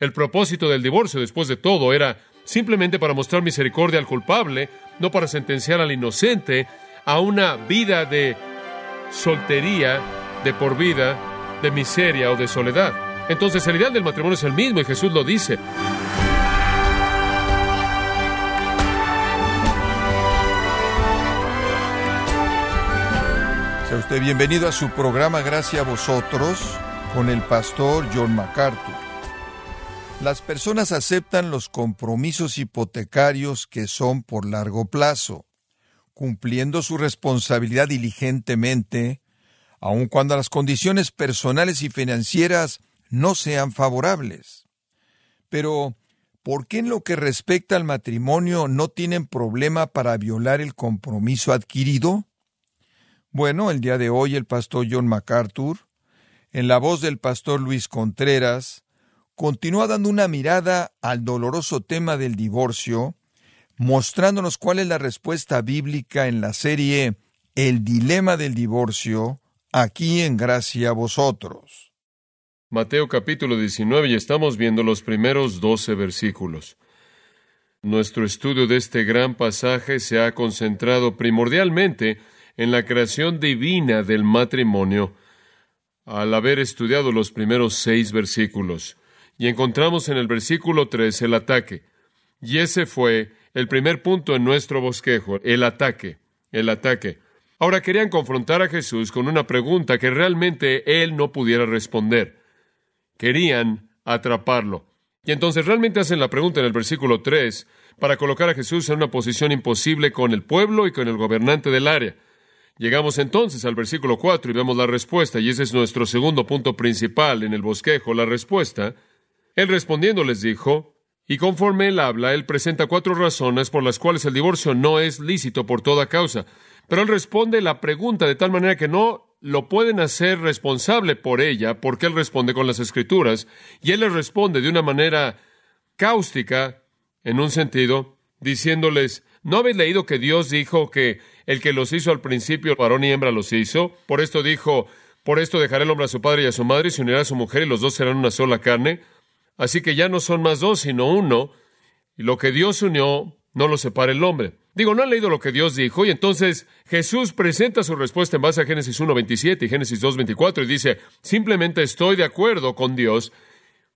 El propósito del divorcio, después de todo, era simplemente para mostrar misericordia al culpable, no para sentenciar al inocente a una vida de soltería, de por vida, de miseria o de soledad. Entonces el ideal del matrimonio es el mismo y Jesús lo dice. Sea usted bienvenido a su programa Gracias a vosotros con el pastor John MacArthur. Las personas aceptan los compromisos hipotecarios que son por largo plazo, cumpliendo su responsabilidad diligentemente, aun cuando las condiciones personales y financieras no sean favorables. Pero, ¿por qué en lo que respecta al matrimonio no tienen problema para violar el compromiso adquirido? Bueno, el día de hoy el pastor John MacArthur, en la voz del pastor Luis Contreras, continúa dando una mirada al doloroso tema del divorcio, mostrándonos cuál es la respuesta bíblica en la serie El dilema del divorcio, aquí en Gracia a vosotros. Mateo capítulo 19 y estamos viendo los primeros 12 versículos. Nuestro estudio de este gran pasaje se ha concentrado primordialmente en la creación divina del matrimonio al haber estudiado los primeros seis versículos. Y encontramos en el versículo tres el ataque. Y ese fue el primer punto en nuestro bosquejo, el ataque, el ataque. Ahora querían confrontar a Jesús con una pregunta que realmente él no pudiera responder. Querían atraparlo. Y entonces realmente hacen la pregunta en el versículo 3 para colocar a Jesús en una posición imposible con el pueblo y con el gobernante del área. Llegamos entonces al versículo 4 y vemos la respuesta, y ese es nuestro segundo punto principal en el bosquejo, la respuesta. Él respondiendo les dijo, y conforme él habla, él presenta cuatro razones por las cuales el divorcio no es lícito por toda causa. Pero él responde la pregunta de tal manera que no lo pueden hacer responsable por ella, porque él responde con las escrituras, y él les responde de una manera cáustica, en un sentido, diciéndoles, ¿no habéis leído que Dios dijo que el que los hizo al principio, varón y hembra los hizo. Por esto dijo, por esto dejará el hombre a su padre y a su madre y se unirá a su mujer y los dos serán una sola carne. Así que ya no son más dos, sino uno. Y lo que Dios unió, no lo separa el hombre. Digo, no han leído lo que Dios dijo y entonces Jesús presenta su respuesta en base a Génesis 1.27 y Génesis 2.24 y dice, simplemente estoy de acuerdo con Dios,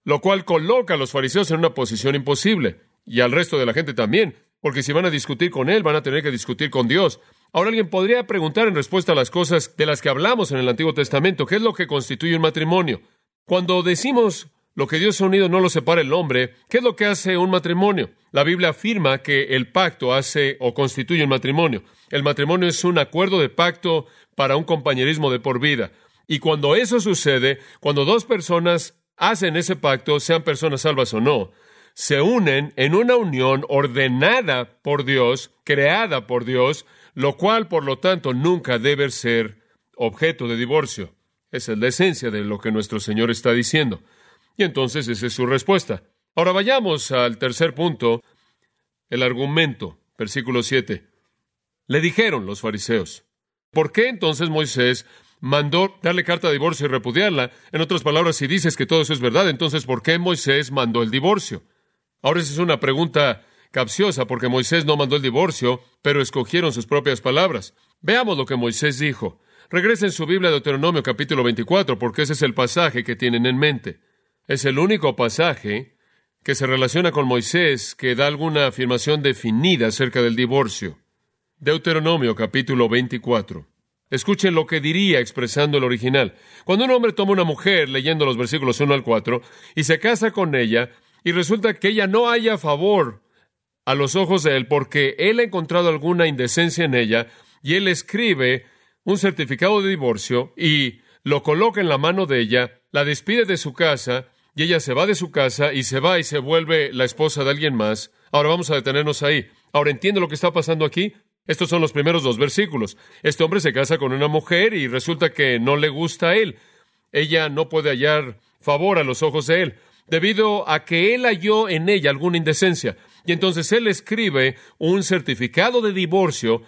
lo cual coloca a los fariseos en una posición imposible y al resto de la gente también, porque si van a discutir con Él, van a tener que discutir con Dios. Ahora alguien podría preguntar en respuesta a las cosas de las que hablamos en el Antiguo Testamento, ¿qué es lo que constituye un matrimonio? Cuando decimos lo que Dios ha unido no lo separa el hombre, ¿qué es lo que hace un matrimonio? La Biblia afirma que el pacto hace o constituye un matrimonio. El matrimonio es un acuerdo de pacto para un compañerismo de por vida. Y cuando eso sucede, cuando dos personas hacen ese pacto, sean personas salvas o no, se unen en una unión ordenada por Dios, creada por Dios, lo cual, por lo tanto, nunca debe ser objeto de divorcio. Esa es la esencia de lo que nuestro Señor está diciendo. Y entonces esa es su respuesta. Ahora vayamos al tercer punto, el argumento, versículo 7. Le dijeron los fariseos, ¿por qué entonces Moisés mandó darle carta de divorcio y repudiarla? En otras palabras, si dices que todo eso es verdad, entonces ¿por qué Moisés mandó el divorcio? Ahora esa es una pregunta capciosa porque Moisés no mandó el divorcio, pero escogieron sus propias palabras. Veamos lo que Moisés dijo. Regresen su Biblia de Deuteronomio capítulo 24 porque ese es el pasaje que tienen en mente. Es el único pasaje que se relaciona con Moisés que da alguna afirmación definida acerca del divorcio. Deuteronomio capítulo 24. Escuchen lo que diría expresando el original. Cuando un hombre toma una mujer, leyendo los versículos 1 al 4, y se casa con ella, y resulta que ella no haya favor a los ojos de él porque él ha encontrado alguna indecencia en ella y él escribe un certificado de divorcio y lo coloca en la mano de ella, la despide de su casa y ella se va de su casa y se va y se vuelve la esposa de alguien más. Ahora vamos a detenernos ahí. Ahora entiende lo que está pasando aquí. Estos son los primeros dos versículos. Este hombre se casa con una mujer y resulta que no le gusta a él. Ella no puede hallar favor a los ojos de él, debido a que él halló en ella alguna indecencia. Y entonces él escribe un certificado de divorcio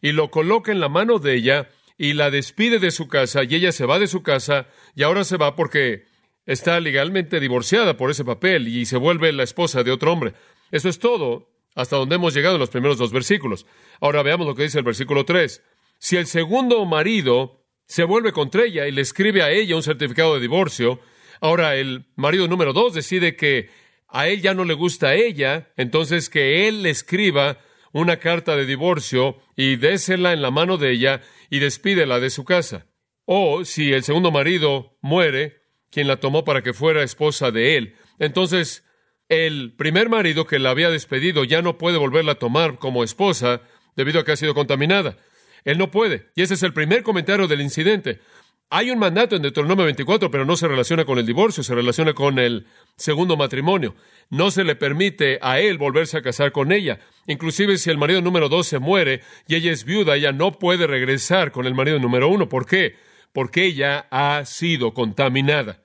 y lo coloca en la mano de ella y la despide de su casa y ella se va de su casa y ahora se va porque está legalmente divorciada por ese papel y se vuelve la esposa de otro hombre. Eso es todo hasta donde hemos llegado en los primeros dos versículos. Ahora veamos lo que dice el versículo 3. Si el segundo marido se vuelve contra ella y le escribe a ella un certificado de divorcio, ahora el marido número 2 decide que a él ya no le gusta a ella, entonces que él le escriba una carta de divorcio y désela en la mano de ella y despídela de su casa. O si el segundo marido muere, quien la tomó para que fuera esposa de él, entonces el primer marido que la había despedido ya no puede volverla a tomar como esposa debido a que ha sido contaminada. Él no puede. Y ese es el primer comentario del incidente. Hay un mandato en Deuteronomio 24, pero no se relaciona con el divorcio, se relaciona con el segundo matrimonio. No se le permite a él volverse a casar con ella. Inclusive si el marido número dos se muere y ella es viuda, ella no puede regresar con el marido número uno. ¿Por qué? Porque ella ha sido contaminada.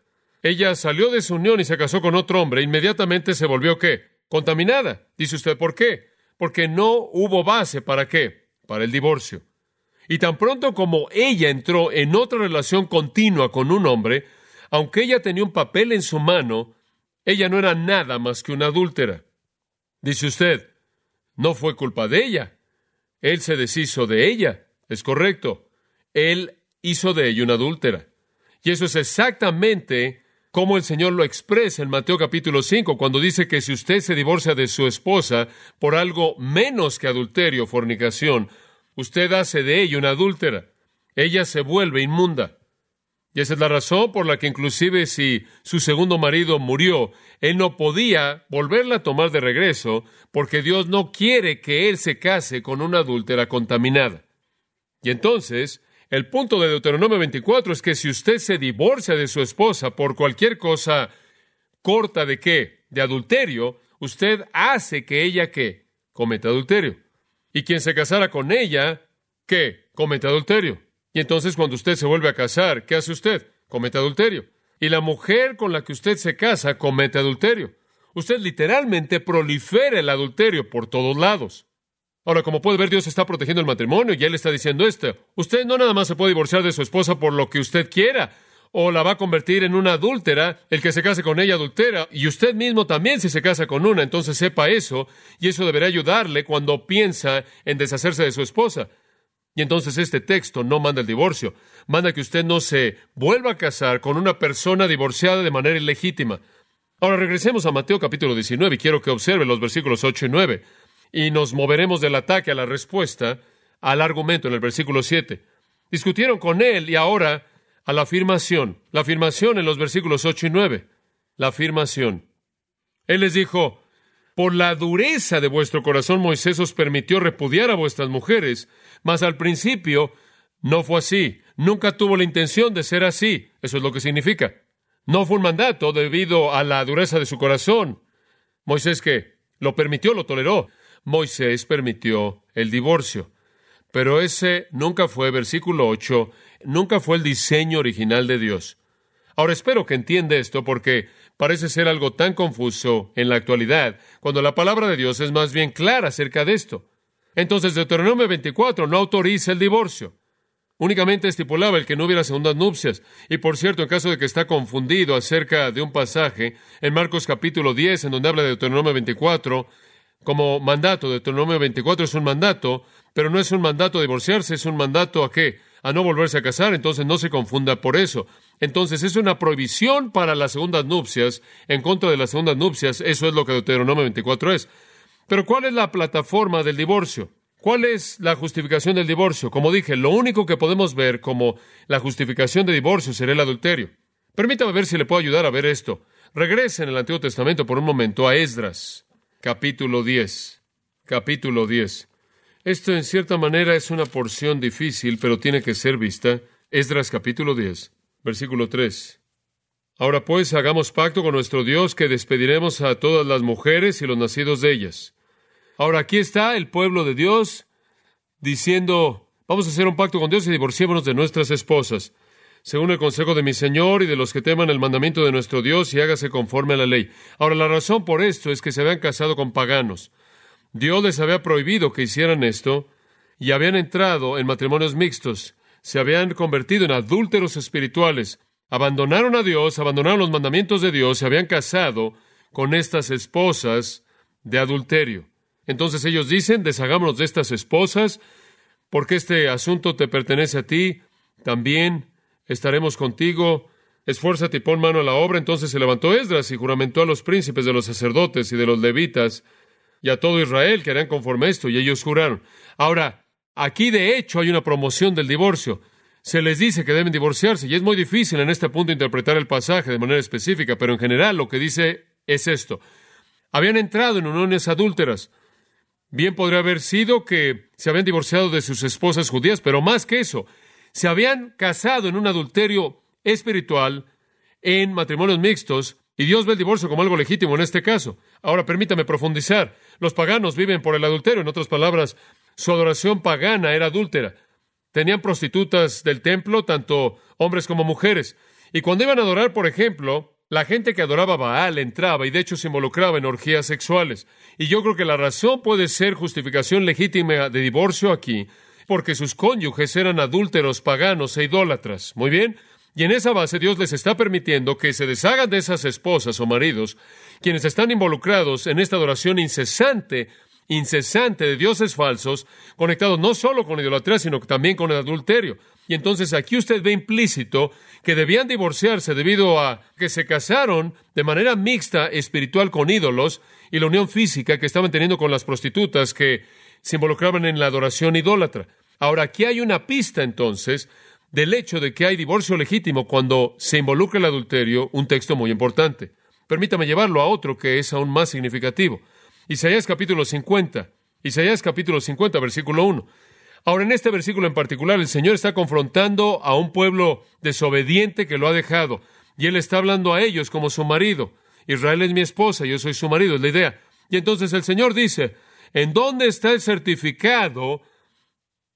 Ella salió de su unión y se casó con otro hombre. Inmediatamente se volvió qué? Contaminada. Dice usted, ¿por qué? Porque no hubo base para qué? Para el divorcio. Y tan pronto como ella entró en otra relación continua con un hombre, aunque ella tenía un papel en su mano, ella no era nada más que una adúltera. Dice usted, no fue culpa de ella. Él se deshizo de ella. Es correcto. Él hizo de ella una adúltera. Y eso es exactamente como el Señor lo expresa en Mateo capítulo 5, cuando dice que si usted se divorcia de su esposa por algo menos que adulterio o fornicación, usted hace de ella una adúltera. Ella se vuelve inmunda. Y esa es la razón por la que inclusive si su segundo marido murió, él no podía volverla a tomar de regreso, porque Dios no quiere que él se case con una adúltera contaminada. Y entonces, el punto de Deuteronomio 24 es que si usted se divorcia de su esposa por cualquier cosa corta de qué, de adulterio, usted hace que ella qué, cometa adulterio. Y quien se casara con ella, ¿qué? Comete adulterio. Y entonces cuando usted se vuelve a casar, ¿qué hace usted? Comete adulterio. Y la mujer con la que usted se casa comete adulterio. Usted literalmente prolifera el adulterio por todos lados. Ahora, como puede ver, Dios está protegiendo el matrimonio y Él está diciendo esto. Usted no nada más se puede divorciar de su esposa por lo que usted quiera o la va a convertir en una adúltera, el que se case con ella adultera, y usted mismo también si se casa con una, entonces sepa eso, y eso deberá ayudarle cuando piensa en deshacerse de su esposa. Y entonces este texto no manda el divorcio, manda que usted no se vuelva a casar con una persona divorciada de manera ilegítima. Ahora regresemos a Mateo capítulo 19 y quiero que observe los versículos 8 y 9, y nos moveremos del ataque a la respuesta al argumento en el versículo 7. Discutieron con él y ahora a la afirmación. La afirmación en los versículos 8 y 9. La afirmación. Él les dijo, por la dureza de vuestro corazón Moisés os permitió repudiar a vuestras mujeres, mas al principio no fue así. Nunca tuvo la intención de ser así. Eso es lo que significa. No fue un mandato debido a la dureza de su corazón. Moisés que lo permitió, lo toleró. Moisés permitió el divorcio. Pero ese nunca fue, versículo 8, nunca fue el diseño original de Dios. Ahora espero que entienda esto porque parece ser algo tan confuso en la actualidad, cuando la palabra de Dios es más bien clara acerca de esto. Entonces Deuteronomio 24 no autoriza el divorcio. Únicamente estipulaba el que no hubiera segundas nupcias. Y por cierto, en caso de que está confundido acerca de un pasaje en Marcos capítulo 10, en donde habla de Deuteronomio 24, como mandato, Deuteronomio 24 es un mandato, pero no es un mandato a divorciarse, es un mandato a qué? A no volverse a casar, entonces no se confunda por eso. Entonces es una prohibición para las segundas nupcias, en contra de las segundas nupcias, eso es lo que Deuteronomio 24 es. Pero ¿cuál es la plataforma del divorcio? ¿Cuál es la justificación del divorcio? Como dije, lo único que podemos ver como la justificación de divorcio será el adulterio. Permítame ver si le puedo ayudar a ver esto. Regrese en el Antiguo Testamento por un momento a Esdras, capítulo 10. Capítulo 10. Esto en cierta manera es una porción difícil, pero tiene que ser vista. Esdras capítulo 10, versículo 3. Ahora pues hagamos pacto con nuestro Dios que despediremos a todas las mujeres y los nacidos de ellas. Ahora aquí está el pueblo de Dios diciendo, vamos a hacer un pacto con Dios y divorciémonos de nuestras esposas, según el consejo de mi Señor y de los que teman el mandamiento de nuestro Dios y hágase conforme a la ley. Ahora la razón por esto es que se habían casado con paganos. Dios les había prohibido que hicieran esto y habían entrado en matrimonios mixtos, se habían convertido en adúlteros espirituales. abandonaron a Dios, abandonaron los mandamientos de Dios, se habían casado con estas esposas de adulterio. Entonces ellos dicen, deshagámonos de estas esposas, porque este asunto te pertenece a ti, también estaremos contigo, esfuérzate y pon mano a la obra. Entonces se levantó Esdras y juramentó a los príncipes de los sacerdotes y de los levitas y a todo Israel que harían conforme a esto, y ellos juraron. Ahora, aquí de hecho hay una promoción del divorcio. Se les dice que deben divorciarse, y es muy difícil en este punto interpretar el pasaje de manera específica, pero en general lo que dice es esto. Habían entrado en uniones adúlteras. Bien podría haber sido que se habían divorciado de sus esposas judías, pero más que eso, se habían casado en un adulterio espiritual en matrimonios mixtos, y Dios ve el divorcio como algo legítimo en este caso. Ahora permítame profundizar. Los paganos viven por el adulterio. En otras palabras, su adoración pagana era adúltera. Tenían prostitutas del templo, tanto hombres como mujeres. Y cuando iban a adorar, por ejemplo, la gente que adoraba a Baal entraba y de hecho se involucraba en orgías sexuales. Y yo creo que la razón puede ser justificación legítima de divorcio aquí, porque sus cónyuges eran adúlteros, paganos e idólatras. Muy bien. Y en esa base Dios les está permitiendo que se deshagan de esas esposas o maridos, quienes están involucrados en esta adoración incesante, incesante de dioses falsos, conectados no solo con idolatría, sino también con el adulterio. Y entonces aquí usted ve implícito que debían divorciarse debido a que se casaron de manera mixta espiritual con ídolos y la unión física que estaban teniendo con las prostitutas que se involucraban en la adoración idólatra. Ahora, aquí hay una pista entonces del hecho de que hay divorcio legítimo cuando se involucra el adulterio, un texto muy importante. Permítame llevarlo a otro que es aún más significativo. Isaías capítulo 50. Isaías capítulo 50, versículo 1. Ahora, en este versículo en particular, el Señor está confrontando a un pueblo desobediente que lo ha dejado, y Él está hablando a ellos como su marido. Israel es mi esposa, yo soy su marido, es la idea. Y entonces el Señor dice, ¿en dónde está el certificado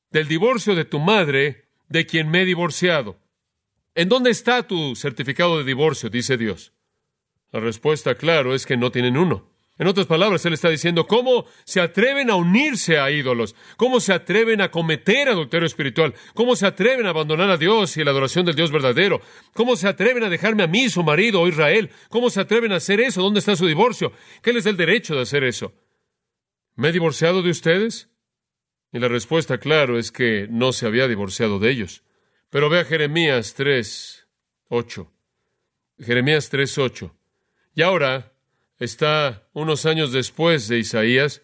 del divorcio de tu madre de quien me he divorciado? ¿En dónde está tu certificado de divorcio? dice Dios. La respuesta, claro, es que no tienen uno. En otras palabras, él está diciendo cómo se atreven a unirse a ídolos, cómo se atreven a cometer adulterio espiritual, cómo se atreven a abandonar a Dios y la adoración del Dios verdadero, cómo se atreven a dejarme a mí, su marido o Israel, cómo se atreven a hacer eso, dónde está su divorcio, qué les da el derecho de hacer eso. ¿Me he divorciado de ustedes? Y la respuesta, claro, es que no se había divorciado de ellos. Pero vea Jeremías 3, 8. Jeremías 3, 8. Y ahora, está unos años después de Isaías.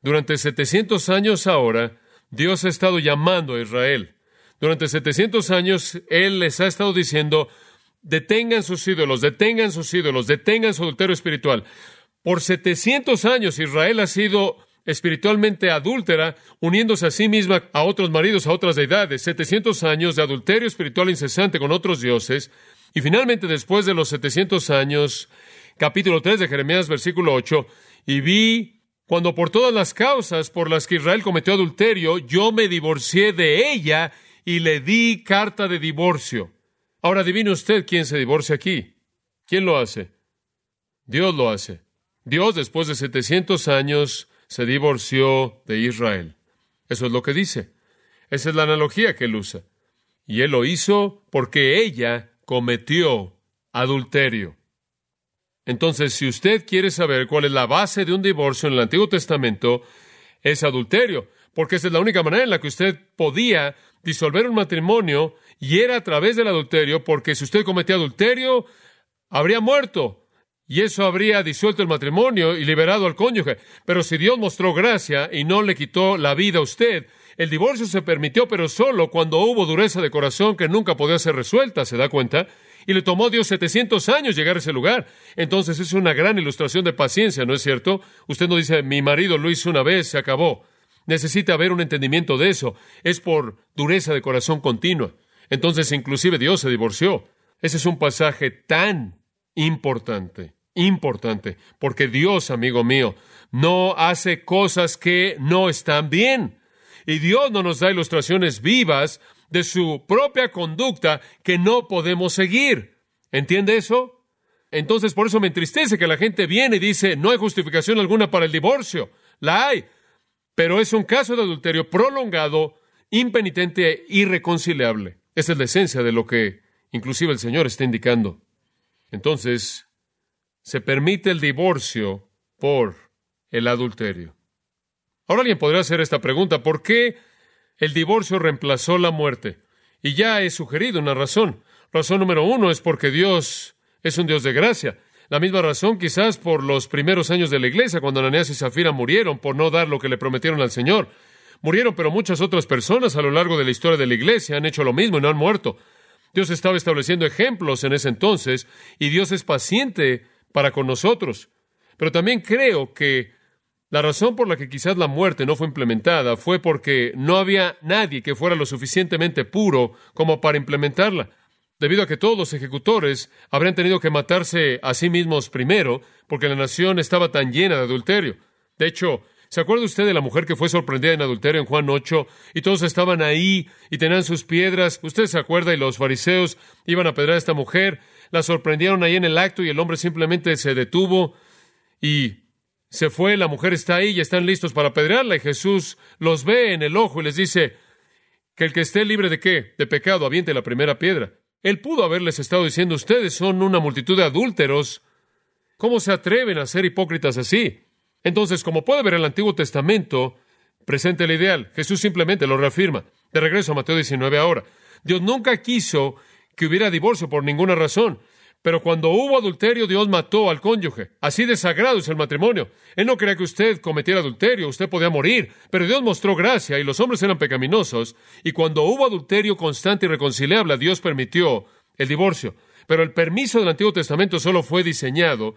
Durante 700 años ahora, Dios ha estado llamando a Israel. Durante 700 años, Él les ha estado diciendo, detengan sus ídolos, detengan sus ídolos, detengan su adulterio espiritual. Por 700 años Israel ha sido espiritualmente adúltera, uniéndose a sí misma a otros maridos, a otras deidades. 700 años de adulterio espiritual incesante con otros dioses. Y finalmente, después de los 700 años, capítulo 3 de Jeremías, versículo 8, y vi cuando por todas las causas por las que Israel cometió adulterio, yo me divorcié de ella y le di carta de divorcio. Ahora adivine usted quién se divorcia aquí. ¿Quién lo hace? Dios lo hace. Dios, después de 700 años, se divorció de Israel. Eso es lo que dice. Esa es la analogía que él usa. Y él lo hizo porque ella cometió adulterio. Entonces, si usted quiere saber cuál es la base de un divorcio en el Antiguo Testamento, es adulterio, porque esa es la única manera en la que usted podía disolver un matrimonio y era a través del adulterio, porque si usted cometía adulterio, habría muerto. Y eso habría disuelto el matrimonio y liberado al cónyuge. Pero si Dios mostró gracia y no le quitó la vida a usted, el divorcio se permitió, pero solo cuando hubo dureza de corazón que nunca podía ser resuelta, ¿se da cuenta? Y le tomó a Dios 700 años llegar a ese lugar. Entonces es una gran ilustración de paciencia, ¿no es cierto? Usted no dice, mi marido lo hizo una vez, se acabó. Necesita haber un entendimiento de eso. Es por dureza de corazón continua. Entonces inclusive Dios se divorció. Ese es un pasaje tan importante, importante, porque Dios, amigo mío, no hace cosas que no están bien. Y Dios no nos da ilustraciones vivas de su propia conducta que no podemos seguir. ¿Entiende eso? Entonces, por eso me entristece que la gente viene y dice, no hay justificación alguna para el divorcio. La hay, pero es un caso de adulterio prolongado, impenitente e irreconciliable. Esa es la esencia de lo que inclusive el Señor está indicando. Entonces, se permite el divorcio por el adulterio. Ahora alguien podría hacer esta pregunta, ¿por qué el divorcio reemplazó la muerte? Y ya he sugerido una razón. Razón número uno es porque Dios es un Dios de gracia. La misma razón quizás por los primeros años de la iglesia, cuando Ananías y Zafira murieron por no dar lo que le prometieron al Señor. Murieron, pero muchas otras personas a lo largo de la historia de la iglesia han hecho lo mismo y no han muerto. Dios estaba estableciendo ejemplos en ese entonces y Dios es paciente para con nosotros. Pero también creo que la razón por la que quizás la muerte no fue implementada fue porque no había nadie que fuera lo suficientemente puro como para implementarla, debido a que todos los ejecutores habrían tenido que matarse a sí mismos primero, porque la nación estaba tan llena de adulterio. De hecho, ¿se acuerda usted de la mujer que fue sorprendida en adulterio en Juan 8 y todos estaban ahí y tenían sus piedras? Usted se acuerda y los fariseos iban a pedrar a esta mujer, la sorprendieron ahí en el acto y el hombre simplemente se detuvo y se fue, la mujer está ahí y están listos para apedrearla y Jesús los ve en el ojo y les dice que el que esté libre de qué? De pecado, aviente la primera piedra. Él pudo haberles estado diciendo, ustedes son una multitud de adúlteros. ¿Cómo se atreven a ser hipócritas así? Entonces, como puede ver el Antiguo Testamento, presenta el ideal. Jesús simplemente lo reafirma. De regreso a Mateo 19 ahora. Dios nunca quiso que hubiera divorcio por ninguna razón. Pero cuando hubo adulterio, Dios mató al cónyuge. Así de sagrado es el matrimonio. Él no quería que usted cometiera adulterio, usted podía morir, pero Dios mostró gracia y los hombres eran pecaminosos. Y cuando hubo adulterio constante y reconciliable, Dios permitió el divorcio. Pero el permiso del Antiguo Testamento solo fue diseñado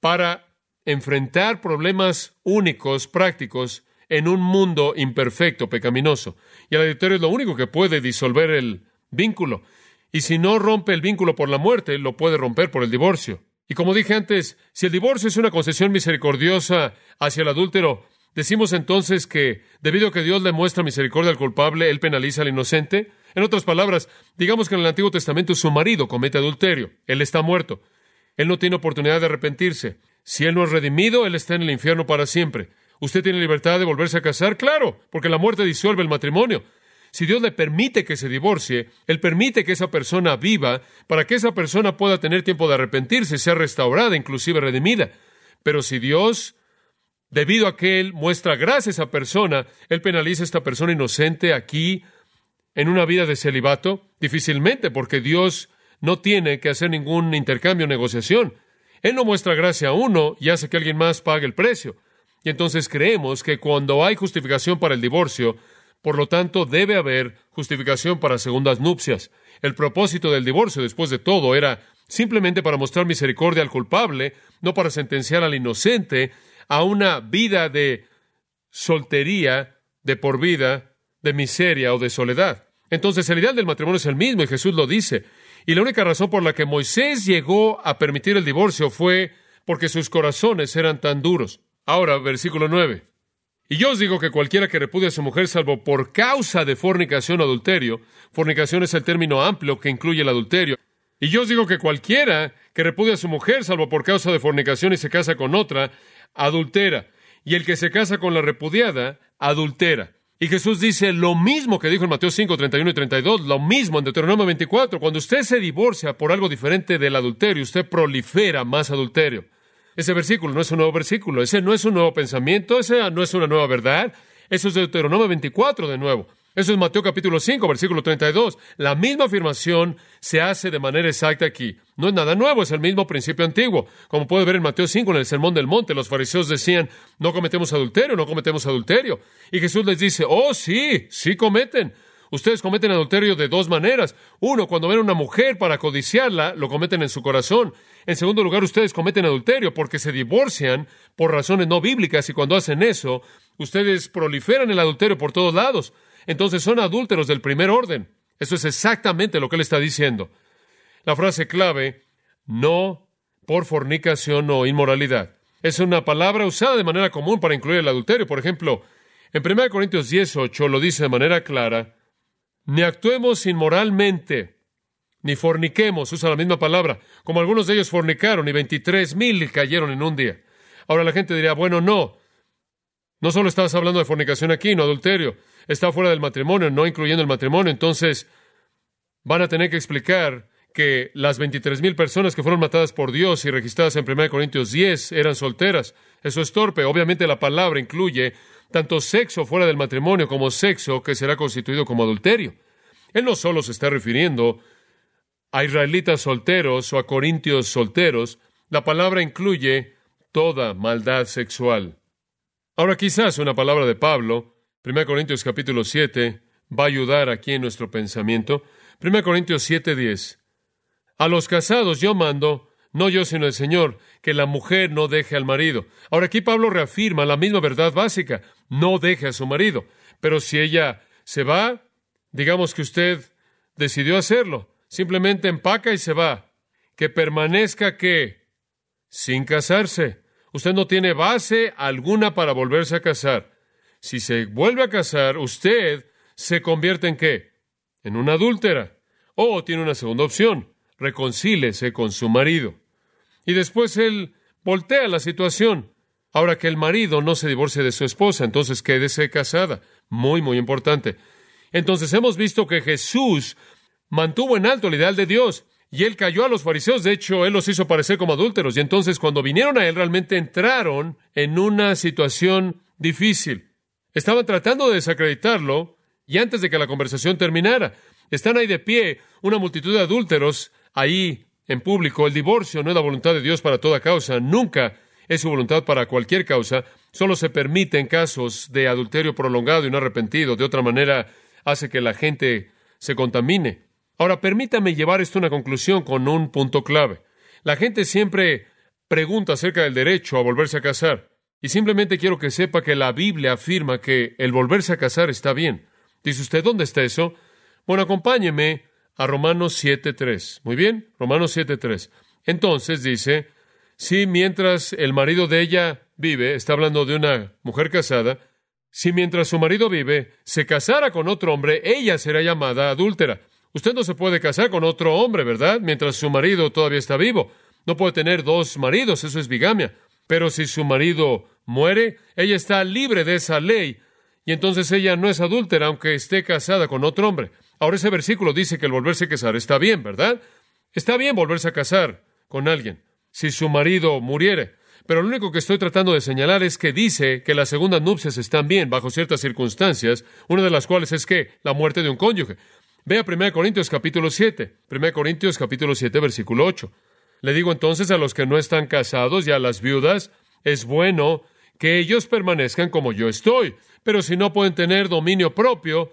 para enfrentar problemas únicos, prácticos, en un mundo imperfecto, pecaminoso. Y el adulterio es lo único que puede disolver el vínculo. Y si no rompe el vínculo por la muerte, lo puede romper por el divorcio. Y como dije antes, si el divorcio es una concesión misericordiosa hacia el adúltero, decimos entonces que, debido a que Dios le muestra misericordia al culpable, él penaliza al inocente. En otras palabras, digamos que en el Antiguo Testamento su marido comete adulterio, él está muerto, él no tiene oportunidad de arrepentirse. Si él no es redimido, él está en el infierno para siempre. ¿Usted tiene libertad de volverse a casar? Claro, porque la muerte disuelve el matrimonio. Si Dios le permite que se divorcie, Él permite que esa persona viva para que esa persona pueda tener tiempo de arrepentirse, sea restaurada, inclusive redimida. Pero si Dios, debido a que Él muestra gracia a esa persona, Él penaliza a esta persona inocente aquí en una vida de celibato, difícilmente, porque Dios no tiene que hacer ningún intercambio o negociación. Él no muestra gracia a uno y hace que alguien más pague el precio. Y entonces creemos que cuando hay justificación para el divorcio, por lo tanto, debe haber justificación para segundas nupcias. El propósito del divorcio, después de todo, era simplemente para mostrar misericordia al culpable, no para sentenciar al inocente a una vida de soltería, de por vida, de miseria o de soledad. Entonces, el ideal del matrimonio es el mismo y Jesús lo dice. Y la única razón por la que Moisés llegó a permitir el divorcio fue porque sus corazones eran tan duros. Ahora, versículo 9. Y yo os digo que cualquiera que repudia a su mujer salvo por causa de fornicación o adulterio, fornicación es el término amplio que incluye el adulterio. Y yo os digo que cualquiera que repudia a su mujer salvo por causa de fornicación y se casa con otra, adultera. Y el que se casa con la repudiada, adultera. Y Jesús dice lo mismo que dijo en Mateo 5, 31 y 32, lo mismo en Deuteronomio 24. Cuando usted se divorcia por algo diferente del adulterio, usted prolifera más adulterio. Ese versículo no es un nuevo versículo, ese no es un nuevo pensamiento, ese no es una nueva verdad. Eso es Deuteronomio 24 de nuevo. Eso es Mateo capítulo 5, versículo 32. La misma afirmación se hace de manera exacta aquí. No es nada nuevo, es el mismo principio antiguo. Como puede ver en Mateo 5, en el Sermón del Monte, los fariseos decían, no cometemos adulterio, no cometemos adulterio. Y Jesús les dice, oh sí, sí cometen. Ustedes cometen adulterio de dos maneras. Uno, cuando ven a una mujer para codiciarla, lo cometen en su corazón. En segundo lugar, ustedes cometen adulterio porque se divorcian por razones no bíblicas y cuando hacen eso, ustedes proliferan el adulterio por todos lados. Entonces son adúlteros del primer orden. Eso es exactamente lo que él está diciendo. La frase clave, no por fornicación o inmoralidad. Es una palabra usada de manera común para incluir el adulterio. Por ejemplo, en 1 Corintios 18 lo dice de manera clara, ni actuemos inmoralmente, ni forniquemos, usa la misma palabra, como algunos de ellos fornicaron y veintitrés mil cayeron en un día. Ahora la gente diría, bueno, no, no solo estás hablando de fornicación aquí, no adulterio, está fuera del matrimonio, no incluyendo el matrimonio, entonces van a tener que explicar que las 23 mil personas que fueron matadas por Dios y registradas en 1 Corintios 10 eran solteras. Eso es torpe. Obviamente la palabra incluye tanto sexo fuera del matrimonio como sexo que será constituido como adulterio. Él no solo se está refiriendo a israelitas solteros o a corintios solteros, la palabra incluye toda maldad sexual. Ahora quizás una palabra de Pablo, 1 Corintios capítulo 7, va a ayudar aquí en nuestro pensamiento. 1 Corintios 7:10. A los casados yo mando, no yo sino el Señor, que la mujer no deje al marido. Ahora aquí Pablo reafirma la misma verdad básica, no deje a su marido. Pero si ella se va, digamos que usted decidió hacerlo, simplemente empaca y se va. Que permanezca que sin casarse. Usted no tiene base alguna para volverse a casar. Si se vuelve a casar, usted se convierte en qué? En una adúltera. O tiene una segunda opción, reconcílese con su marido. Y después él voltea la situación. Ahora que el marido no se divorcie de su esposa, entonces quédese casada. Muy, muy importante. Entonces hemos visto que Jesús mantuvo en alto el ideal de Dios y él cayó a los fariseos. De hecho, él los hizo parecer como adúlteros. Y entonces cuando vinieron a él realmente entraron en una situación difícil. Estaban tratando de desacreditarlo y antes de que la conversación terminara, están ahí de pie una multitud de adúlteros ahí en público. El divorcio no es la voluntad de Dios para toda causa, nunca es su voluntad para cualquier causa, solo se permite en casos de adulterio prolongado y no arrepentido. De otra manera, hace que la gente se contamine. Ahora, permítame llevar esto a una conclusión con un punto clave. La gente siempre pregunta acerca del derecho a volverse a casar. Y simplemente quiero que sepa que la Biblia afirma que el volverse a casar está bien. Dice usted, ¿dónde está eso? Bueno, acompáñeme a Romanos 7.3. Muy bien, Romanos 7.3. Entonces dice, si mientras el marido de ella vive, está hablando de una mujer casada, si mientras su marido vive se casara con otro hombre, ella será llamada adúltera. Usted no se puede casar con otro hombre, ¿verdad? Mientras su marido todavía está vivo. No puede tener dos maridos, eso es bigamia. Pero si su marido muere, ella está libre de esa ley y entonces ella no es adúltera aunque esté casada con otro hombre. Ahora ese versículo dice que el volverse a casar está bien, ¿verdad? Está bien volverse a casar con alguien si su marido muriere. Pero lo único que estoy tratando de señalar es que dice que las segundas nupcias están bien bajo ciertas circunstancias, una de las cuales es que la muerte de un cónyuge. Vea 1 Corintios capítulo 7, 1 Corintios capítulo 7 versículo 8. Le digo entonces a los que no están casados y a las viudas, es bueno que ellos permanezcan como yo estoy, pero si no pueden tener dominio propio,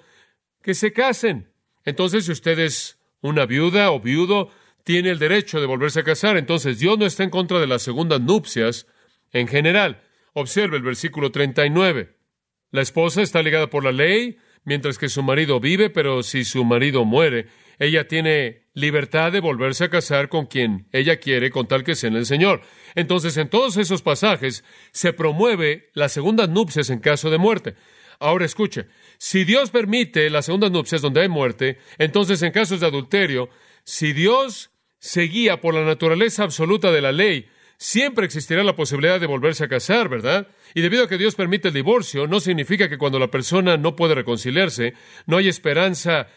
que se casen. Entonces, si usted es una viuda o viudo, tiene el derecho de volverse a casar. Entonces, Dios no está en contra de las segundas nupcias en general. Observe el versículo 39. La esposa está ligada por la ley, mientras que su marido vive, pero si su marido muere, ella tiene libertad de volverse a casar con quien ella quiere, con tal que sea en el Señor. Entonces, en todos esos pasajes se promueve las segundas nupcias en caso de muerte. Ahora escuche, si Dios permite las segundas nupcias donde hay muerte, entonces en casos de adulterio, si Dios se guía por la naturaleza absoluta de la ley, siempre existirá la posibilidad de volverse a casar, ¿verdad? Y debido a que Dios permite el divorcio, no significa que cuando la persona no puede reconciliarse, no hay esperanza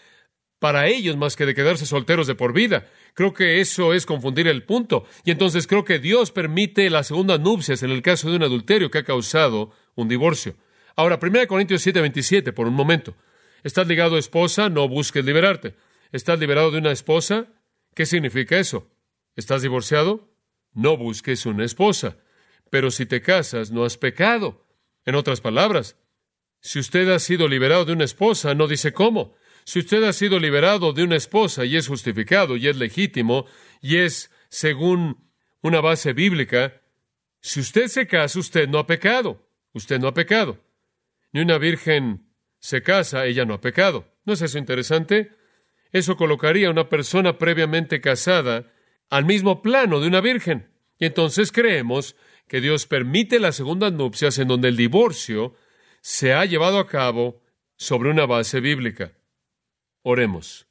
para ellos más que de quedarse solteros de por vida. Creo que eso es confundir el punto. Y entonces creo que Dios permite las segundas nupcias en el caso de un adulterio que ha causado un divorcio. Ahora, 1 Corintios 7:27, por un momento. ¿Estás ligado a esposa? No busques liberarte. ¿Estás liberado de una esposa? ¿Qué significa eso? ¿Estás divorciado? No busques una esposa. Pero si te casas, no has pecado. En otras palabras, si usted ha sido liberado de una esposa, no dice cómo. Si usted ha sido liberado de una esposa y es justificado y es legítimo y es según una base bíblica, si usted se casa, usted no ha pecado. Usted no ha pecado. Ni una virgen se casa, ella no ha pecado. ¿No es eso interesante? Eso colocaría a una persona previamente casada al mismo plano de una virgen. Y entonces creemos que Dios permite las segundas nupcias en donde el divorcio se ha llevado a cabo sobre una base bíblica. Oremos.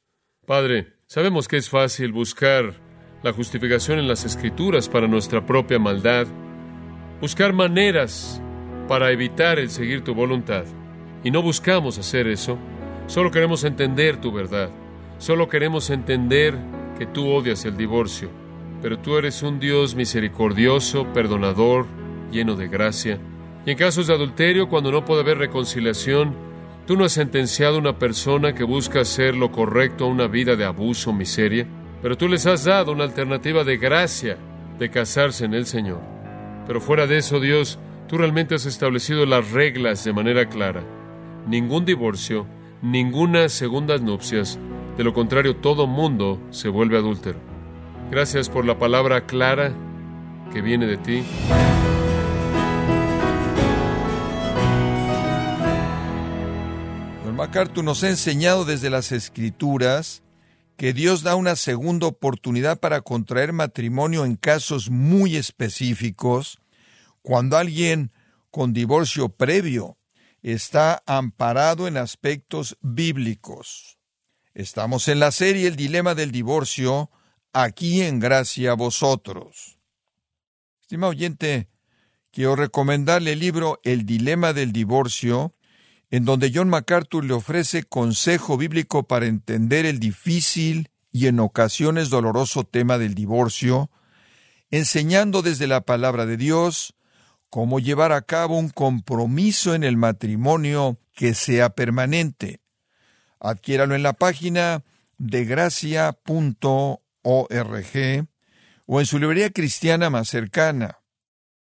Padre, sabemos que es fácil buscar la justificación en las escrituras para nuestra propia maldad, buscar maneras para evitar el seguir tu voluntad. Y no buscamos hacer eso, solo queremos entender tu verdad, solo queremos entender tú odias el divorcio, pero tú eres un Dios misericordioso, perdonador, lleno de gracia. Y en casos de adulterio, cuando no puede haber reconciliación, tú no has sentenciado a una persona que busca hacer lo correcto a una vida de abuso o miseria, pero tú les has dado una alternativa de gracia de casarse en el Señor. Pero fuera de eso, Dios, tú realmente has establecido las reglas de manera clara. Ningún divorcio, ninguna segundas nupcias, de lo contrario todo mundo se vuelve adúltero. Gracias por la palabra clara que viene de ti. Don MacArthur nos ha enseñado desde las Escrituras que Dios da una segunda oportunidad para contraer matrimonio en casos muy específicos, cuando alguien con divorcio previo está amparado en aspectos bíblicos. Estamos en la serie El Dilema del Divorcio, aquí en Gracia a Vosotros. Estimado oyente, quiero recomendarle el libro El Dilema del Divorcio, en donde John MacArthur le ofrece consejo bíblico para entender el difícil y en ocasiones doloroso tema del divorcio, enseñando desde la palabra de Dios cómo llevar a cabo un compromiso en el matrimonio que sea permanente. Adquiéralo en la página de gracia.org o en su librería cristiana más cercana,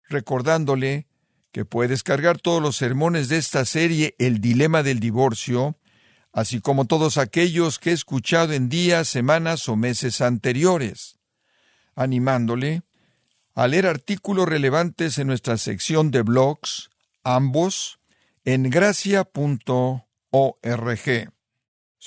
recordándole que puede descargar todos los sermones de esta serie El Dilema del Divorcio, así como todos aquellos que he escuchado en días, semanas o meses anteriores, animándole a leer artículos relevantes en nuestra sección de blogs, ambos, en gracia.org.